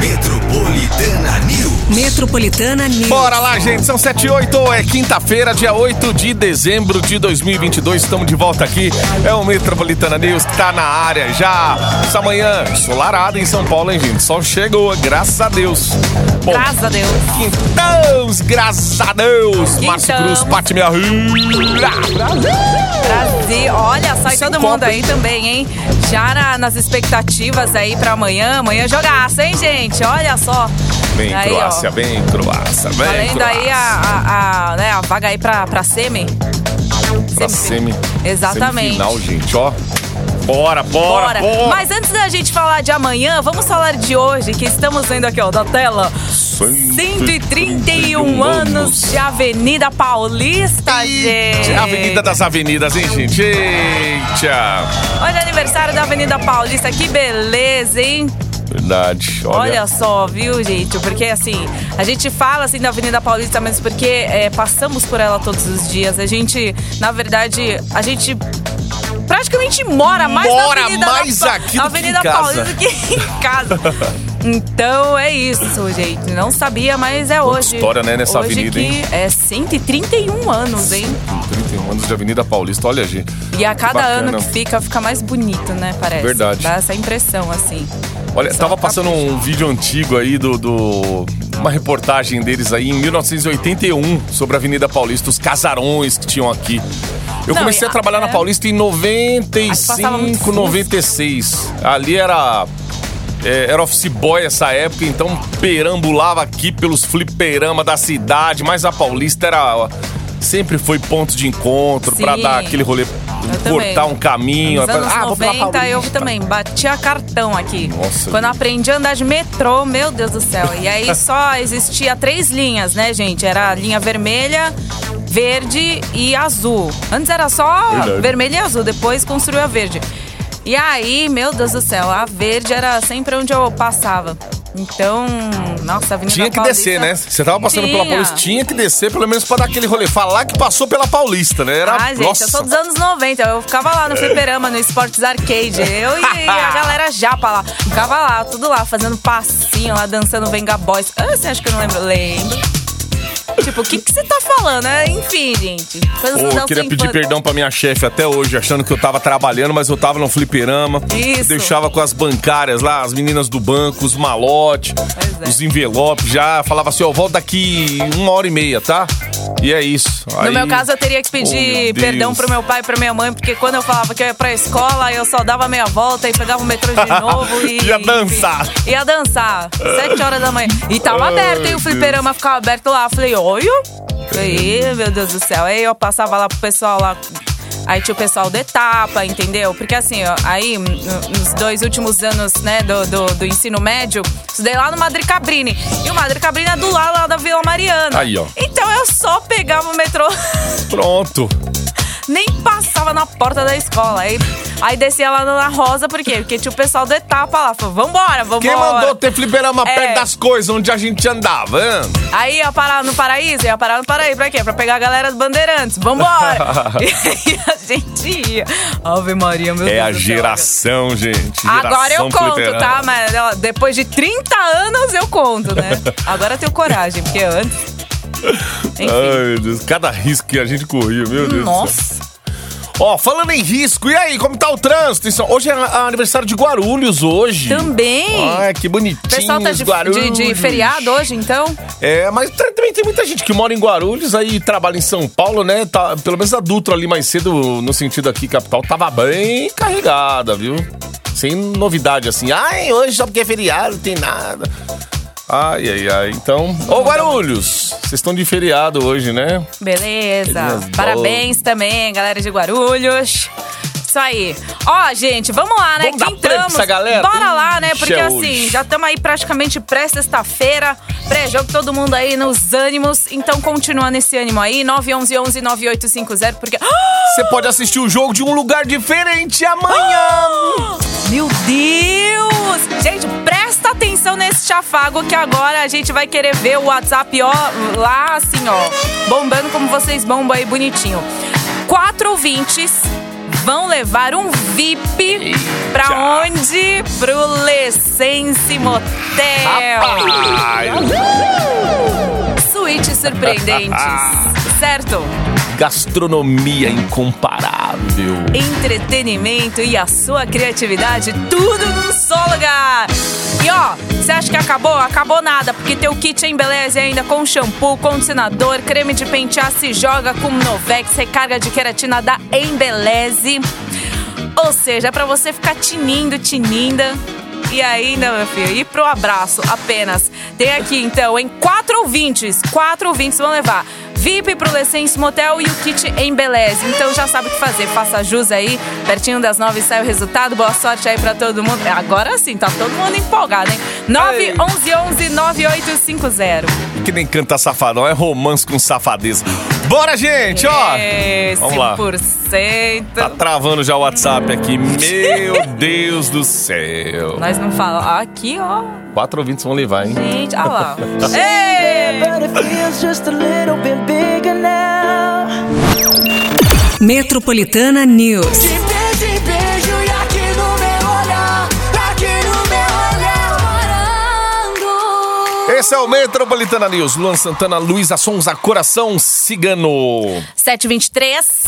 Metropolitana News. Metropolitana News. Bora lá, gente. São 7 e 8. É quinta-feira, dia 8 de dezembro de 2022. Estamos de volta aqui. É o Metropolitana News que tá na área já. Essa manhã, ensolarada em São Paulo, hein, gente? Sol chegou, graças a Deus. Bom, Graças a Deus. Quintão, graças a Deus. Márcio Quintão. Cruz, Pati Minha Brasil. Olha só, e Sem todo mundo copo, aí hein? também, hein? Já na- nas expectativas aí pra amanhã. Amanhã jogaço, hein, gente? Olha só. Bem, Aí, ó. Croácia, bem, Croácia, bem, Valendo Croácia. aí a, a, a, né, a vaga aí pra, pra semi. Pra Semi- semi. Exatamente. Semifinal, gente, ó. Bora, bora, Bora. bora. Mas antes da gente falar de amanhã, vamos falar de hoje, que estamos vendo aqui, ó, da tela. 131 anos de Avenida Paulista, gente. Avenida das Avenidas, hein, gente? Eita! Olha, aniversário da Avenida Paulista, que beleza, hein? Verdade. Olha, Olha só, viu, gente? Porque assim, a gente fala assim da Avenida Paulista, mas porque é, passamos por ela todos os dias. A gente, na verdade, a gente praticamente mora mais Mora na Avenida, mais da, aqui na Avenida. Paulista do que em casa. Então é isso, gente. Não sabia, mas é Quanta hoje. história, né, nessa hoje avenida, que hein? É 131 anos, hein? 31 anos de Avenida Paulista, olha, gente. E a cada bacana. ano que fica, fica mais bonito, né? Parece. Verdade. Dá essa impressão, assim. Olha, Só tava passando um vídeo antigo aí do, do- Uma reportagem deles aí em 1981 sobre a Avenida Paulista, os casarões que tinham aqui. Eu Não, comecei a trabalhar a- na é. Paulista em passava muito 95, fusca. 96. Ali era. É, era office boy essa época, então perambulava aqui pelos fliperama da cidade, mas a Paulista era. Sempre foi ponto de encontro pra Sim. dar aquele rolê, Eu cortar também. um caminho. Nos anos ah, vou pela 90 eu também batia cartão aqui. Nossa, Quando aprendi a andar de metrô, meu Deus do céu. E aí só existia três linhas, né, gente? Era a linha vermelha, verde e azul. Antes era só Verdade. vermelho e azul, depois construiu a verde. E aí, meu Deus do céu, a verde era sempre onde eu passava. Então, nossa, a Avenida Tinha que Paulista- descer, né? Você tava passando pela Tinha. Paulista, tinha que descer pelo menos pra dar aquele rolê. Falar que passou pela Paulista, né? Era, Ah, gente, nossa. eu sou dos anos 90. Eu ficava lá no fliperama, no Sports Arcade. Eu e a galera japa lá. Ficava lá, tudo lá, fazendo passinho lá, dançando Venga Boys. Ah, você acha que eu não lembro? Lembro. Tipo, o que que você tá falando? É, Enfim, gente. Coisas da eu queria pedir infância. perdão pra minha chefe até hoje, achando que eu tava trabalhando, mas eu tava no fliperama. Isso. Deixava com as bancárias lá, as meninas do banco, os malotes, é. os envelopes já. Falava assim, ó, volta daqui uma hora e meia, tá? E é isso. No Aí- meu caso, eu teria que Oh, pedir Deus. perdão pro meu pai e pra minha mãe, porque quando eu falava que eu ia pra escola, eu só dava meia volta e pegava o metrô de novo e. Ia dançar. enfim, ia dançar. Sete horas da manhã. E tava aberto, hein? O Deus. fliperama ficava aberto lá. Falei, olha. Falei, meu Deus do céu. Aí eu passava lá pro pessoal lá. Aí tinha o pessoal da etapa, entendeu? Porque assim, ó, aí no- nos dois últimos anos, né, do, do, do ensino médio, estudei lá no Madre Cabrini. E o Madre Cabrini é do lado lá da Vila Mariana. Aí, ó. Então eu só pegava o metrô, Pronto. nem passava na porta da escola. Aí, aí descia lá na Rosa, por quê? Porque tinha o pessoal da etapa lá. Falou, vambora, vambora. Quem mandou ter fliperama É. perto das coisas onde a gente andava, hein? Aí ia parar no Paraíso, ia parar no Paraíso pra quê? Pra pegar a galera dos Bandeirantes. Vambora! e aí a gente ia. Ave Maria, meu É Deus a do céu. geração, gente. Agora eu Geração conto, fliperama. tá? Mas ó, depois de 30 anos eu conto, né? Agora eu tenho coragem, porque antes. Enfim. Ai, meu Deus. Cada risco que a gente corria, meu Deus. Nossa. Ó, falando em risco, e aí, como tá o trânsito? Hoje é aniversário de Guarulhos, hoje. Também. Ai, que bonitinho, O pessoal tá de, Guarulhos. de, de feriado hoje, então? É, mas também tem muita gente que mora em Guarulhos, aí trabalha em São Paulo, né? Tá, pelo menos a Dutra ali mais cedo, no sentido aqui, capital, tava bem carregada, viu? Sem novidade assim. Ai, hoje só porque é feriado, não tem nada. Ai, ai, ai. Então. Ô, Guarulhos! Vocês estão de feriado hoje, né? Beleza. Parabéns também, galera de Guarulhos. Isso aí. Ó, gente, vamos lá, né? Vamos dar Quintamos. essa galera? Bora lá, né? Porque é assim, hoje. já estamos aí praticamente pré-sexta-feira. Pré-jogo, todo mundo aí nos ânimos. Então continua nesse ânimo aí. 911 9850 porque. Você pode assistir o jogo de um lugar diferente amanhã! Meu Deus! Gente, presta atenção nesse chafago que agora a gente vai querer ver o WhatsApp, ó, lá assim, ó, bombando como vocês bombam aí bonitinho. Quatro ouvintes vão levar um VIP pra onde? Pro Lessense Motel. Suítes surpreendentes, certo? gastronomia incomparável. Entretenimento e a sua criatividade, tudo num só lugar. E ó, você acha que acabou? Acabou nada, porque teu kit embeleze ainda com shampoo, condicionador, creme de pentear, se joga com Novex, recarga de queratina da Embeleze. Ou seja, é pra você ficar tinindo, tininda. E ainda, meu filho, ir pro abraço apenas. Tem aqui, então, em quatro ouvintes. Quatro ouvintes vão levar. VIP pro Lessense Motel e o kit Embeleze. Então já sabe o que fazer. Faça jus aí. Pertinho das nove sai o resultado. Boa sorte aí pra todo mundo. Agora sim, tá todo mundo empolgado, hein? 911 9850. Que nem canta safadão, é romance com safadeza. Bora, gente, ó. Esse Vamos lá. por cento. Tá travando já o WhatsApp aqui. Meu Deus do céu. Nós não falamos. Aqui, ó. Quatro ouvintes vão levar, hein? Gente, olha lá. Ei! but Esse é o Metropolitana News. Luan Santana, Luísa Sonza, Coração Cigano. 723.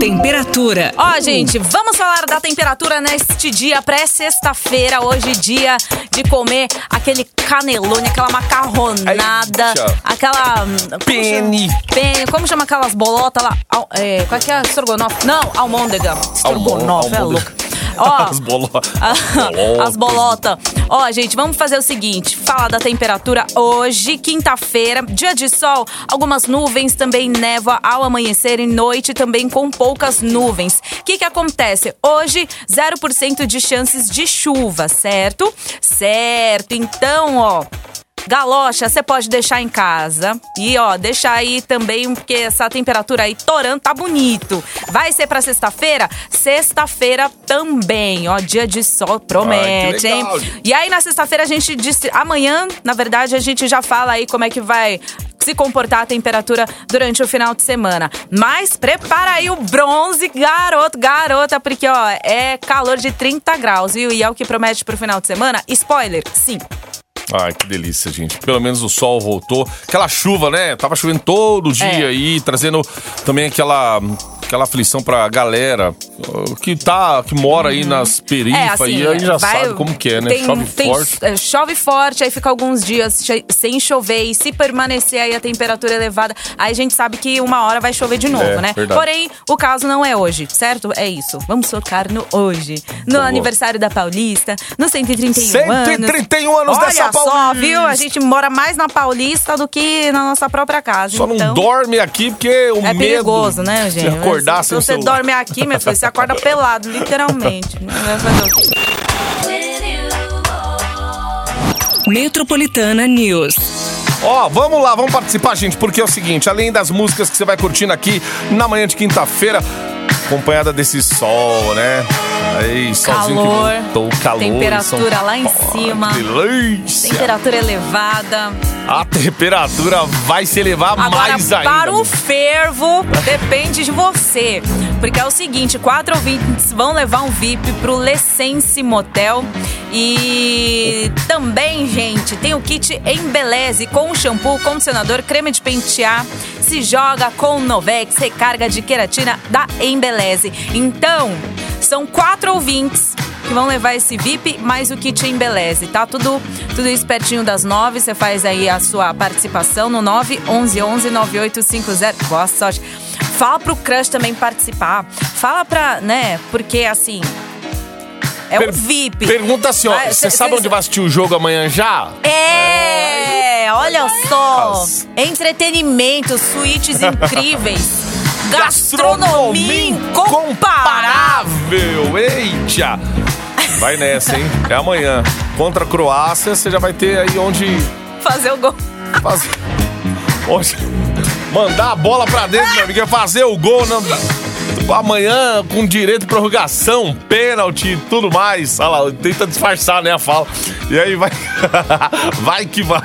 Temperatura. Ó, gente, vamos falar da temperatura neste dia pré-sexta-feira. Hoje, dia de comer aquele canelone, aquela macarronada, Eita. aquela. chama? Penne. Como chama aquelas bolotas lá? Al- é, qual é que é? Estrogonofe? Não, almôndega. Estrogonofe, é almôndega. louco. Ó, As bolo- as bolotas. Ó, gente, vamos fazer o seguinte: falar da temperatura hoje, quinta-feira, dia de sol, algumas nuvens, também névoa ao amanhecer e noite também com poucas nuvens. O que, que acontece? Hoje, 0% de chances de chuva, certo? Certo. Então, ó. Galocha, você pode deixar em casa. E ó, deixa aí também, porque essa temperatura aí torando tá bonito. Vai ser pra sexta-feira? Sexta-feira também, ó, dia de sol promete, Ai, que hein? E aí na sexta-feira a gente disse, amanhã, na verdade, a gente já fala aí como é que vai se comportar a temperatura durante o final de semana. Mas prepara aí o bronze, garoto, garota, porque ó, é calor de 30 graus, viu? E é o que promete pro final de semana. Spoiler, sim. Ai, que delícia, gente. Pelo menos o sol voltou. Aquela chuva, né? Tava chovendo todo dia É. aí, trazendo também aquela aquela aflição pra galera que tá que mora aí nas perifas e aí já Uhum. É, vai- sabe como que é, né? tem- Chove tem- forte. é, chove forte, aí fica alguns dias sem chover. E se permanecer aí a temperatura elevada, aí a gente sabe que uma hora vai chover de novo, É, né? verdade. Porém, o caso não é hoje, certo? É isso. Vamos focar no hoje. No Boa. aniversário da Paulista, no 131 131 anos Olha dessa só, Paulista. viu? A gente mora mais na Paulista do que na nossa própria casa. Só então... não dorme aqui porque o É medo perigoso, né, de gente? Acordar se sem você celular. dorme aqui, meu filho, você acorda pelado, literalmente. né? Vai fazer o quê? Metropolitana News. Ó, vamos lá, vamos participar, gente, porque é o seguinte, além das músicas que você vai curtindo aqui na manhã de quinta-feira, acompanhada desse sol, né? Aí, solzinho Calor, que voltou, calor. temperatura lá em Paulo, cima. delícia. Temperatura elevada. A temperatura vai se elevar Agora, mais ainda. para o fervo, depende de você. Porque é o seguinte, quatro ouvintes vão levar um VIP pro Lessense Motel. E também, gente, tem o kit Embeleze com shampoo, condicionador, creme de pentear. Se joga com Novex, recarga de queratina da Embeleze. Então, são quatro ouvintes que vão levar esse VIP mais o kit Embeleze, tá? Tudo, tudo isso pertinho das nove. Você faz aí a sua participação no 911 9850. Boa sorte. Fala pro crush também participar. Fala pra, né? Porque assim. É Per- um VIP. Pergunta assim, ó, você cê- sabe onde vai assistir o jogo amanhã já? É, olha só. Entretenimento, suítes incríveis. Gastronomia incomparável. Eita! Vai nessa, hein? É amanhã. Contra a Croácia, você já vai ter aí onde Fazer o gol. fazer. Onde mandar a bola pra dentro, meu amigo. é Fazer o gol na- amanhã com direito de prorrogação, pênalti e tudo mais. Olha lá, tenta disfarçar, né, a fala. E aí vai. vai que vai.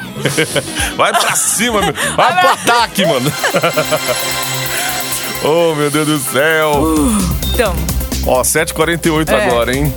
Vai pra cima, meu. Vai pro ataque, mano. oh, meu Deus do céu. Então, Ó, 7h48 É. agora, hein?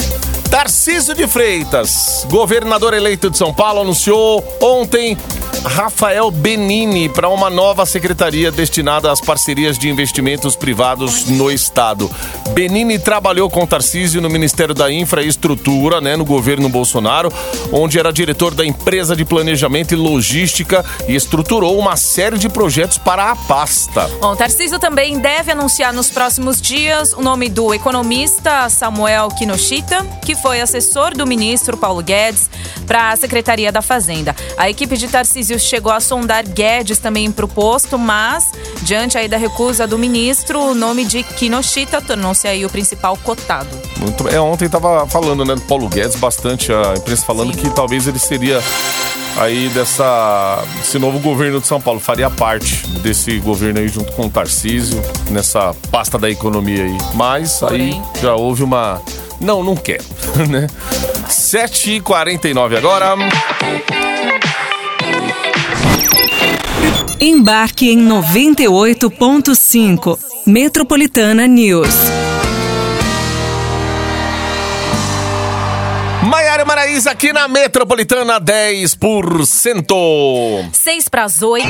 Tarcísio de Freitas, governador eleito de São Paulo, anunciou ontem Rafael Benini para uma nova secretaria destinada às parcerias de investimentos privados no estado. Benini trabalhou com Tarcísio no Ministério da Infraestrutura, né, no governo Bolsonaro, onde era diretor da empresa de planejamento e logística e estruturou uma série de projetos para a pasta. Bom, Tarcísio também deve anunciar nos próximos dias o nome do economista Samuel Kinoshita, que foi assessor do ministro Paulo Guedes para a Secretaria da Fazenda. A equipe de Tarcísio chegou a sondar Guedes também para o posto, mas diante aí da recusa do ministro, o nome de Kinoshita tornou-se aí o principal cotado. Muito. É, ontem tava falando, né, do Paulo Guedes, bastante a imprensa falando Sim. que talvez ele seria aí dessa esse novo governo de São Paulo, faria parte desse governo aí junto com o Tarcísio, nessa pasta da economia aí. Mas Porém, aí já houve uma não, não quero, né? 7h49 agora. Embarque em 98.5. Metropolitana News. Maiara Maraíza aqui na Metropolitana 10%. Seis para as oito.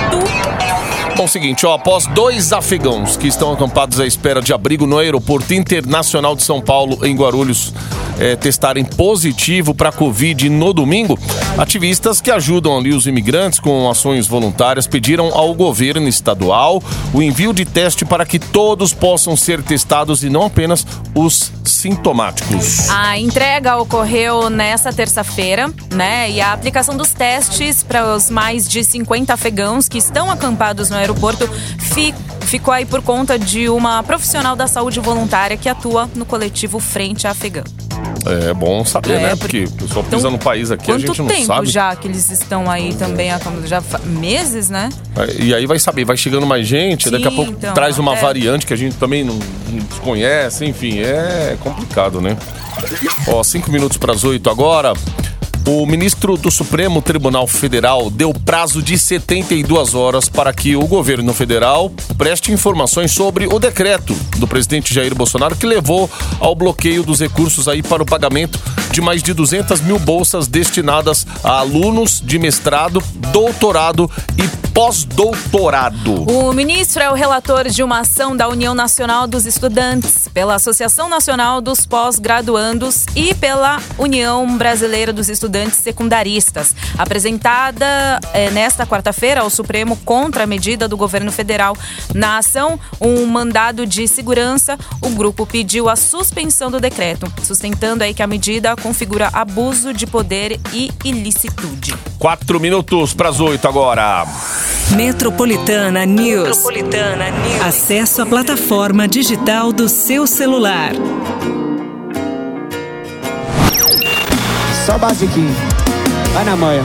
Bom, seguinte, ó, após dois afegãos que estão acampados à espera de abrigo no Aeroporto Internacional de São Paulo, em Guarulhos, eh, testarem positivo para Covid no domingo, ativistas que ajudam ali os imigrantes com ações voluntárias pediram ao governo estadual o envio de teste para que todos possam ser testados e não apenas os sintomáticos. A entrega ocorreu nesta terça-feira, né? E a aplicação dos testes para os mais de 50 afegãos que estão acampados no aeroporto fi- ficou aí por conta de uma profissional da saúde voluntária que atua no coletivo Frente Afegã. É bom saber, É, né? porque- o pessoal Então, pisa no país aqui, a Quanto gente não tempo sabe. já que eles estão aí também? Já meses, né? E aí vai saber, vai chegando mais gente, daqui a Sim, pouco então, traz uma é. variante que a gente também não, não desconhece, enfim, é complicado, né? Ó, cinco minutos para as oito agora. O ministro do Supremo Tribunal Federal deu prazo de 72 horas para que o governo federal preste informações sobre o decreto do presidente Jair Bolsonaro que levou ao bloqueio dos recursos aí para o pagamento de mais de 200 mil bolsas destinadas a alunos de mestrado, doutorado e pós-doutorado. O ministro é o relator de uma ação da União Nacional dos Estudantes, pela Associação Nacional dos Pós-Graduandos e pela União Brasileira dos Estudantes Secundaristas, apresentada eh, nesta quarta-feira ao Supremo contra a medida do governo federal. Na ação, um mandado de segurança, o grupo pediu a suspensão do decreto, sustentando aí que a medida configura abuso de poder e ilicitude. Quatro minutos para as oito agora. Metropolitana News. Metropolitana News. Acesso à plataforma digital do seu celular. Só basiquinho. Vai na manha.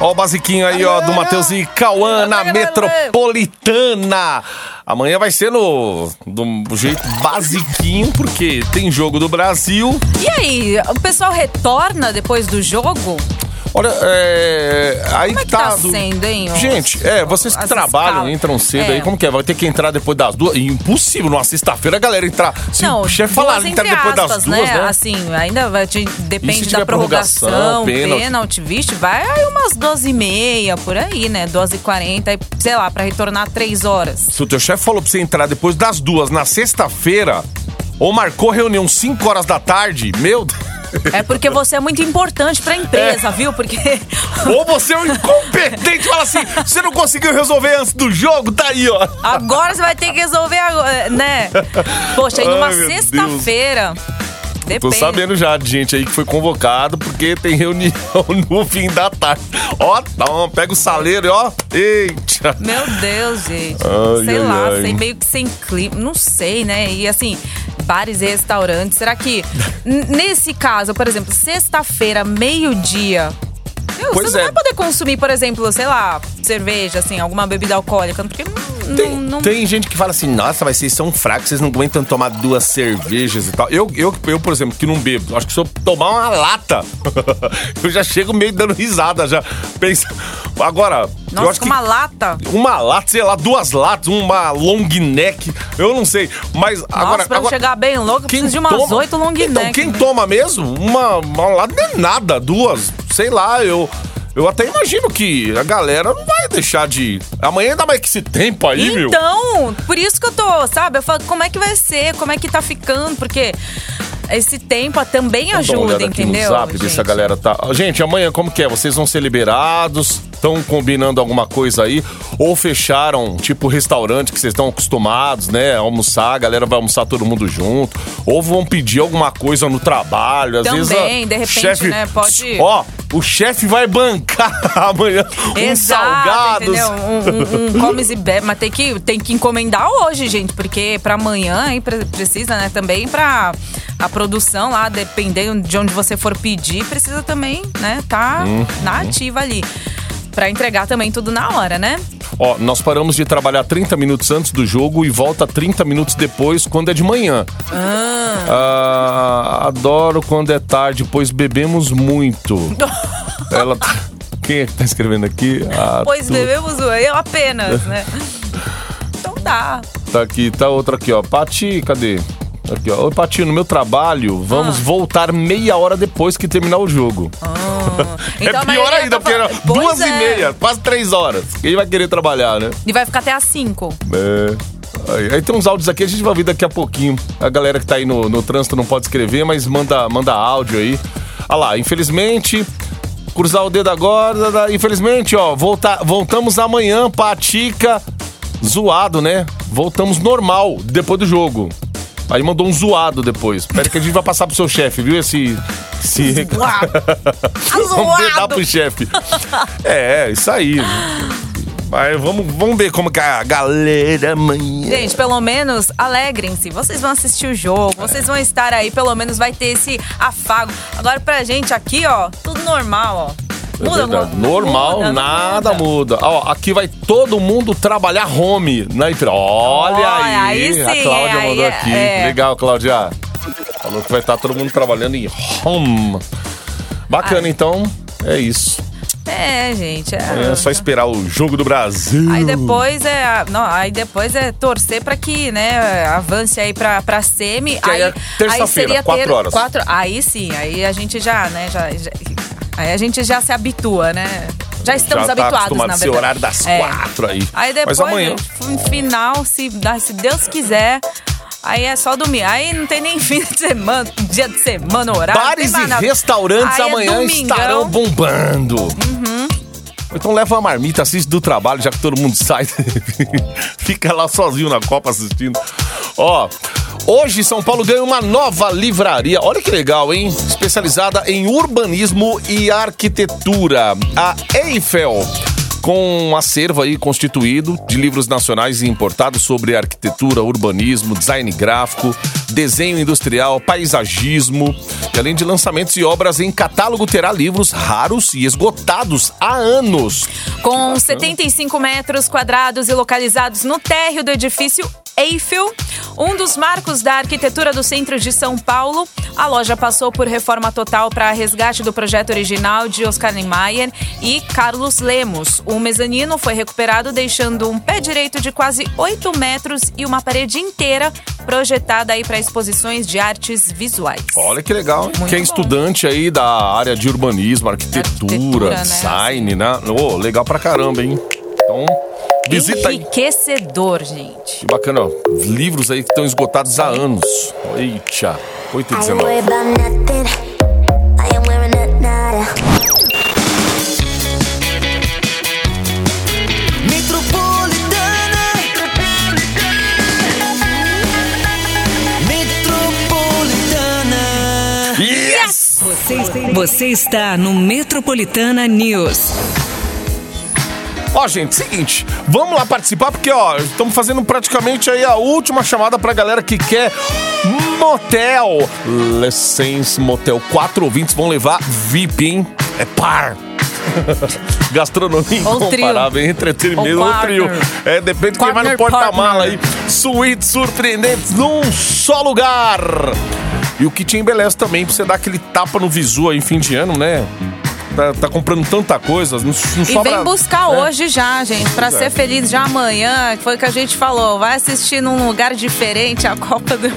Ó o basiquinho aí, ó, do Matheus e Cauã na Metropolitana. Amanhã vai ser no do jeito basiquinho, porque tem jogo do Brasil. E aí, o pessoal retorna depois do jogo? Olha, é. Aí Como é que tá. tá do- sendo, hein? Gente, é, vocês que trabalham, escalas. entram cedo É. aí, como que é? Vai ter que entrar depois das duas. Impossível, numa sexta-feira a galera entrar. Se Não, o chefe falar, entrar depois das aspas, duas, né? Assim, ainda vai, te- depende da prorrogação, prorrogação, pênalti, pênalti? vixe, vai aí umas 12 e meia, por aí, né? 12 e 40, e, sei lá, pra retornar 3 horas. Se o teu chefe falou pra você entrar depois das duas na sexta-feira, ou marcou reunião 5 horas da tarde, meu Deus. É porque você é muito importante pra empresa, viu? Porque Ou você é um incompetente, fala assim, você não conseguiu resolver antes do jogo, tá aí, ó. agora você vai ter que resolver, agora, né? Poxa, aí numa Ai, sexta-feira. Tô Depende. sabendo já de gente aí que foi convocado porque tem reunião no fim da tarde. Ó, toma, pega o saleiro e ó, eita. Meu Deus, gente. Ai, sei ai, lá, ai. sei meio que sem clima. Não sei, né? E assim, bares e restaurantes. Será que, nesse caso, por exemplo, sexta-feira, meio-dia. Meu, Pois você não é. vai poder consumir, por exemplo, sei lá, cerveja, assim, alguma bebida alcoólica, porque não, Tem, não, tem gente que fala assim, nossa, mas vocês são fracos, vocês não aguentam tomar duas cervejas e tal. Eu, eu, eu por exemplo, que não bebo, acho que se eu tomar uma lata, eu já chego meio dando risada, já. Pensa. Agora, eu Nossa, acho com que. uma lata. Uma lata, sei lá, duas latas, uma long neck, eu não sei. Mas agora. Nossa, pra eu agora chegar bem louco, eu preciso de umas oito long neck. Então, quem né? toma mesmo, uma, uma lata não é nada, duas, sei lá, eu. Eu até imagino que a galera não vai deixar de. Amanhã ainda mais que esse tempo aí, meu. Então, por isso que eu tô, sabe? Eu falo, como é que vai ser? Como é que tá ficando? Porque esse tempo também Vamos dar ajuda, aqui entendeu? No zap, gente? galera tá. Gente, amanhã como que é? Vocês vão ser liberados? Estão combinando alguma coisa aí? Ou fecharam, tipo, restaurante que vocês estão acostumados, né? Almoçar, a galera vai almoçar todo mundo junto. Ou vão pedir alguma coisa no trabalho. Às vezes. Também, a- de repente, chefe- né, pode- Ó, o chefe vai bancar amanhã uns Exato, salgados. Um, um, um comes e bebe, mas tem que, tem que encomendar hoje, gente, porque pra amanhã pre- precisa, né, também pra a produção lá, dependendo de onde você for pedir, precisa também, né, tá Uhum. na ativa ali. Pra entregar também tudo na hora, né? Ó, nós paramos de trabalhar 30 minutos antes do jogo e volta 30 minutos depois, quando é de manhã. Ah, adoro quando é tarde, pois bebemos muito. Ela. tá- Quem é que tá escrevendo aqui? Ah, Pois tu- bebemos eu apenas, né? Então dá. Tá aqui, tá outra aqui, ó. Pati, cadê? Aqui, ó. Oi, Pati, no meu trabalho, Ah. vamos voltar meia hora depois que terminar o jogo. Então, a é pior maioria ainda, tá porque era falando- Pois duas e é. meia, quase três horas. Quem vai querer trabalhar, né? E vai ficar até às 5. É. Aí, aí tem uns áudios aqui, a gente vai ouvir daqui a pouquinho. A galera que tá aí no, no trânsito não pode escrever, mas manda, manda áudio aí. Olha lá, infelizmente, cruzar o dedo agora. da- Infelizmente, ó, volta, voltamos amanhã, Patica, zoado, né? Voltamos normal depois do jogo. Aí mandou um zoado depois. Espera que a gente vai passar pro seu chefe, viu? Esse. esse... Vamos dedar Zoado. pro chefe. É, isso aí. Mas vamos, vamos ver como que a galera amanhã. Gente, pelo menos alegrem-se. Vocês vão assistir o jogo, vocês vão estar aí, pelo menos vai ter esse afago. Agora pra gente aqui, ó, tudo normal, ó. É Muda, verdade. muda, Normal, muda, nada muda. Ó, aqui vai todo mundo trabalhar home na Ipirá. Olha Olha, aí, aí a Cláudia é, mandou aí aqui. é. Legal, Cláudia. Falou que vai estar todo mundo trabalhando em home. Bacana, Ai. então. É isso. É, gente. É, É só esperar o jogo do Brasil. Aí depois é, não, aí depois é torcer pra que, né, avance aí pra, pra semi. Que aí é terça-feira, seria quatro horas. Quatro, aí sim, aí a gente já, né, já, já- aí a gente já se habitua, né? Já estamos Já tá habituados, na verdade. horário das É. quatro aí. Aí Mas depois, amanhã. gente, no final, se, se Deus quiser, aí é só dormir. Aí não tem nem fim de semana, dia de semana, horário. Bares e nada. restaurantes Aí é amanhã. Uhum. estarão bombando. Então leva uma marmita, assiste do trabalho, já que todo mundo sai. Fica lá sozinho na Copa assistindo. Ó, hoje São Paulo ganha uma nova livraria. Olha que legal, hein? Especializada em urbanismo e arquitetura. A Eiffel. Com um acervo aí constituído de livros nacionais e importados sobre arquitetura, urbanismo, design gráfico, desenho industrial, paisagismo. Além de lançamentos e obras em catálogo, terá livros raros e esgotados há anos. Com 75 metros quadrados e localizados no térreo do edifício Eiffel, um dos marcos da arquitetura do centro de São Paulo, a loja passou por reforma total para resgate do projeto original de Oscar Niemeyer e Carlos Lemos. O mezanino foi recuperado, deixando um pé direito de quase 8 metros e uma parede inteira projetada aí para exposições de artes visuais. Olha que legal, hein? Muito Quem é bom. estudante aí da área de urbanismo, arquitetura, Arquitetura, né? design, né? Ô, legal pra caramba, hein? Então, visita aí. Enriquecedor, gente. Que bacana, ó. Os livros aí que estão esgotados há anos. Eita, 8 e I ain't 19. Você, está no Metropolitana News. Ó, gente, seguinte, vamos lá participar porque, ó, estamos fazendo praticamente aí a última chamada pra galera que quer motel. Licença Motel. Quatro ouvintes vão levar VIP, hein? É par. Gastronomia incomparável, entretenimento, Ou ou trio. É, depende de quem vai no porta-mala aí. Suítes surpreendentes num só lugar. E o que te embeleza também, pra você dar aquele tapa no visu aí, fim de ano, né? Tá, tá comprando tanta coisa, não, não E sobra... vem buscar né? hoje já, gente, pra Pois é. ser feliz já amanhã. Foi o que a gente falou. Vai assistir num lugar diferente a Copa do.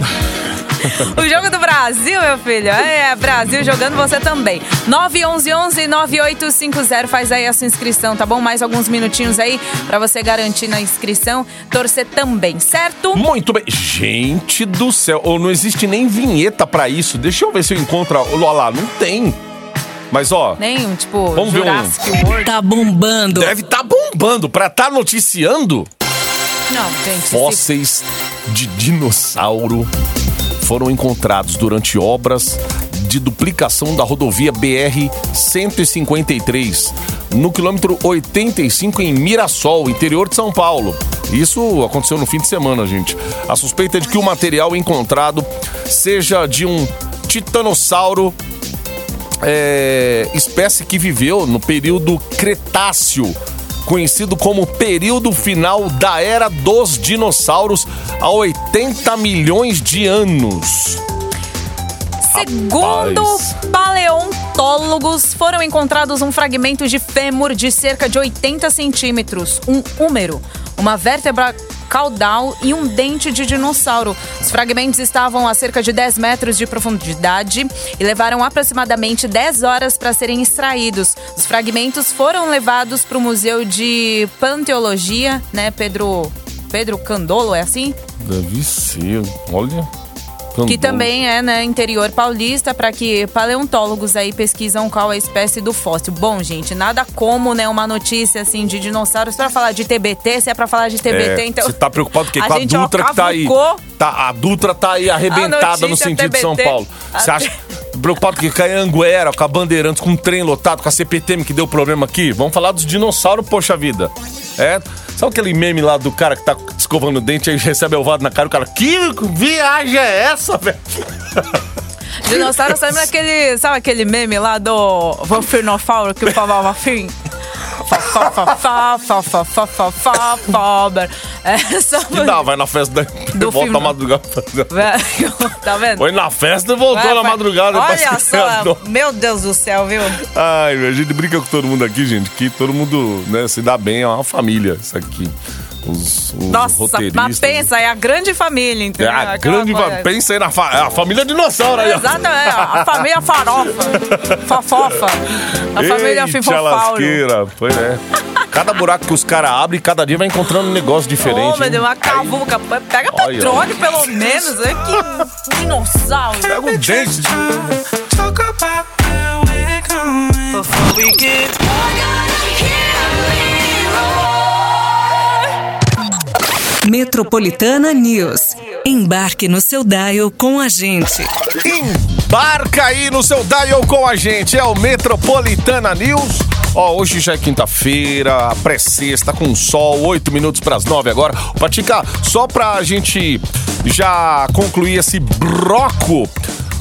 o jogo do Brasil, meu filho. É, Brasil jogando você também. 911-9850. Faz aí a sua inscrição, tá bom? Mais alguns minutinhos aí pra você garantir na inscrição. Torcer também, certo? Muito bem. Gente do céu, oh, não existe nem vinheta pra isso. Deixa eu ver se eu encontro. Olha lá, não tem. Mas ó, Nem, tipo, Vamos ver um- World. Tá bombando. deve estar bombando pra estar noticiando. Não, gente. se- Fósseis de dinossauro foram encontrados durante obras de duplicação da rodovia BR 153 no quilômetro 85 em Mirassol, interior de São Paulo. Isso aconteceu no fim de semana, gente. A suspeita é de que o material encontrado seja de um titanossauro é, espécie que viveu no período Cretáceo, conhecido como período final da era dos dinossauros, há 80 milhões de anos. Segundo Rapaz. paleontólogos, foram encontrados um fragmento de fêmur de cerca de 80 centímetros, um húmero, uma vértebra caudal e um dente de dinossauro. Os fragmentos estavam a cerca de 10 metros de profundidade e levaram aproximadamente 10 horas para serem extraídos. Os fragmentos foram levados para o Museu de Panteologia, né, Pedro Pedro Candolo, é assim? Deve ser, olha. Que também é, né, interior paulista, para que paleontólogos aí pesquisam qual é a espécie do fóssil. Bom, gente, nada como, né, uma notícia assim de dinossauros para falar de TBT, se é para falar de TBT, É, então. Você tá preocupado porque com a gente, ó, Dutra que tá aí. Tá, a Dutra tá aí arrebentada A no sentido de São TBT. Paulo. Você A- acha. Preocupado que com a Anguera, com a Bandeirantes, com o trem lotado, com a CPTM que deu problema aqui? Vamos falar dos dinossauros, poxa vida. É. Sabe aquele meme lá do cara que tá escovando o dente aí recebe a ovada na cara e o cara, que viagem é essa, velho? Dinossauro, sabe aquele, sabe aquele meme lá do Vampirnofauro que falava assim? Faber. Que dá, vai na festa, do volta na à madrugada. tá vendo? Foi na festa e voltou na madrugada. Olha só, meu Deus do céu, viu? Ai, a gente brinca com todo mundo aqui, gente, que todo mundo se dá bem, é uma família isso aqui. Os, os Nossa, mas pensa, é a grande família, entendeu? É a Aquela grande família. Pensa aí na fa a família dinossauro aí. Exatamente, a família farofa, fofofa, a Eita família fifofauro. Lasqueira, pois é. Cada buraco que os caras abrem, cada dia vai encontrando um negócio diferente. Ô, meu? Deus, uma cavuca. Pega Olha. petróleo, pelo menos. né? Que dinossauro. Pega um dente. Talk about where we're going before we get Metropolitana News. Embarque no seu dial com a gente. Embarca aí no seu dial com a gente. É o Metropolitana News. Ó, hoje já é quinta-feira, pré-sexta, com sol, 8 minutos para as 9 agora. Patica, só pra gente já concluir esse bloco,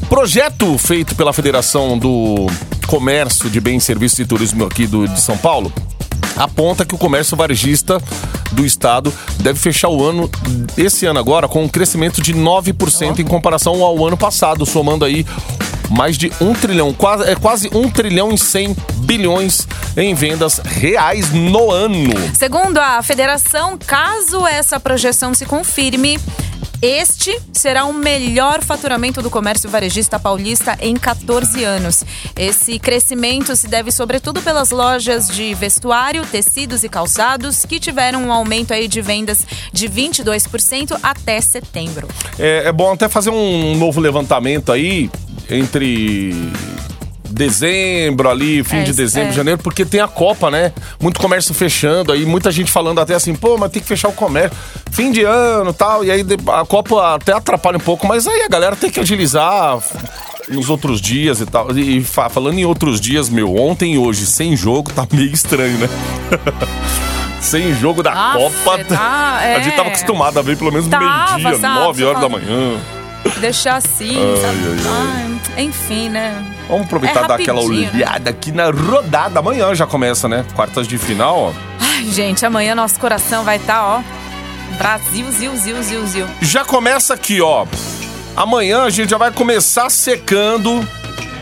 projeto feito pela Federação do Comércio de Bens, Serviços e Turismo aqui do, de São Paulo, aponta que o comércio varejista do estado deve fechar o ano, esse ano agora, com um crescimento de 9% em comparação ao ano passado, somando aí mais de um trilhão, quase, é quase um trilhão e 100 bilhões em vendas reais no ano. Segundo a federação, caso essa projeção se confirme, este será o melhor faturamento do comércio varejista paulista em 14 anos. Esse crescimento se deve sobretudo pelas lojas de vestuário, tecidos e calçados, que tiveram um aumento aí de vendas de 22% até setembro. É, é bom até fazer um novo levantamento aí entre dezembro ali, fim É, de isso, dezembro, é. janeiro, porque tem a Copa, né? Muito comércio fechando aí, muita gente falando até assim, pô, mas tem que fechar o comércio. Fim de ano tal, e aí a Copa até atrapalha um pouco, mas aí a galera tem que agilizar nos outros dias e tal. E fa- falando em outros dias, meu, ontem e hoje, sem jogo, tá meio estranho, né? sem jogo da Aff, Copa. tá, A gente tava é. acostumado a ver pelo menos Tava, meio-dia, nove horas da manhã. Deixar assim, sabe? Ai, enfim, né? Vamos aproveitar É e dar aquela né? olhada aqui na rodada. Amanhã já começa, né? Quartas de final, ó. Ai, gente, amanhã nosso coração vai estar, ó. Brasil, zil, zil, zil, zil. Já começa aqui, ó. Amanhã a gente já vai começar secando.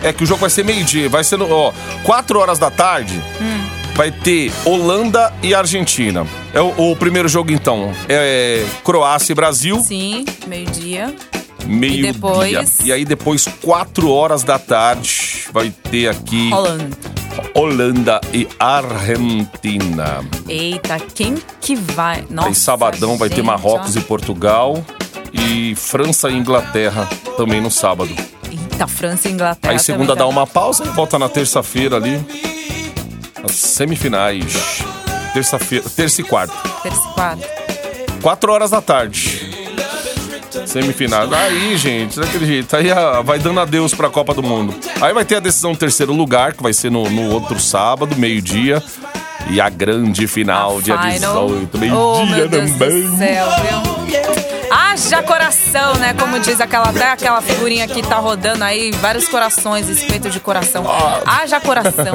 É que o jogo vai ser meio-dia. Vai ser, no, ó, 4 horas da tarde. Hum. Vai ter Holanda e Argentina. É o, o primeiro jogo, então. É Croácia e Brasil. Sim, meio-dia. Meio E depois? dia. E aí depois, 4 horas da tarde, vai ter aqui Rolando. Holanda e Argentina. Eita, quem que vai? Nossa, aí sabadão vai ter gente, Marrocos ó. e Portugal. E França e Inglaterra também no sábado. Eita, França e Inglaterra. Aí segunda dá tá- uma pausa e volta na terça-feira ali. As semifinais. Terça-feira, terça e quarta. Terça e quarta. Quatro horas da tarde. Semifinais. Aí, gente, daquele jeito. Aí ah, vai dando adeus pra Copa do Mundo. Aí vai ter a decisão do terceiro lugar, que vai ser no, no outro sábado, meio-dia. E a grande final, dia Final. 18, Oh, meio-dia meu Deus também. do céu? Haja coração, né? Como diz aquela, até aquela figurinha que tá rodando aí, vários corações, espeto de coração. Haja coração.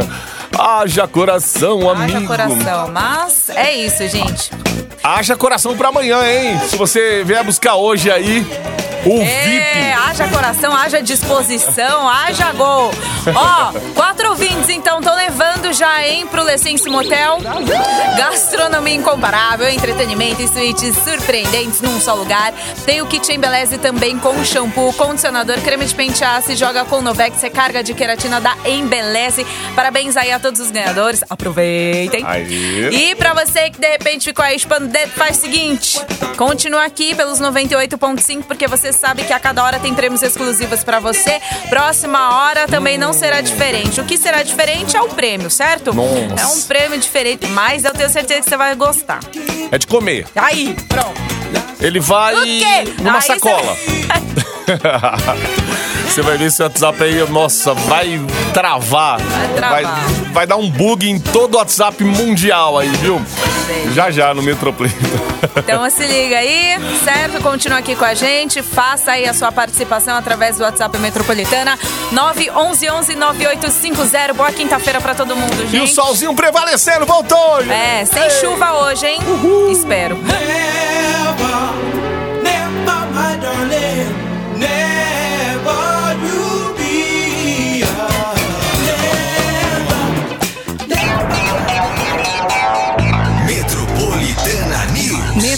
Haja coração, amigo. Haja coração. Mas é isso, gente. Haja coração pra amanhã, hein? Se você vier buscar hoje aí o É, VIP. haja coração, haja disposição, haja gol. Ó, quatro ouvintes então estão levando já, hein, pro Lessense Motel. Gastronomia incomparável, entretenimento e suítes surpreendentes num só lugar. Tem o kit Embeleze também com shampoo, condicionador, creme de pentear, se joga com Novex, recarga de queratina da Embeleze. Parabéns aí a todos os ganhadores. Aproveitem. Aí. E pra você que de repente ficou aí chupando o dedo, faz o seguinte: continua aqui pelos 98.5, porque você sabe que a cada hora tem prêmios exclusivos pra você. Próxima hora também não será diferente. O que será diferente é o prêmio, certo? Nossa. É um prêmio diferente, mas eu tenho certeza que você vai gostar. É de comer. Aí, pronto. Ele vai numa Aí sacola. Você vai ver esse WhatsApp aí, nossa, vai travar. Vai travar. Vai, vai dar um bug em todo o WhatsApp mundial aí, viu? Já já no Metroplay. Então se liga aí, certo? Continua aqui com a gente, faça aí a sua participação através do WhatsApp Metropolitana 911-9850. Boa quinta-feira pra todo mundo, gente. E o solzinho prevalecendo, voltou! gente. É, sem chuva hoje, hein? Espero. Metropolitana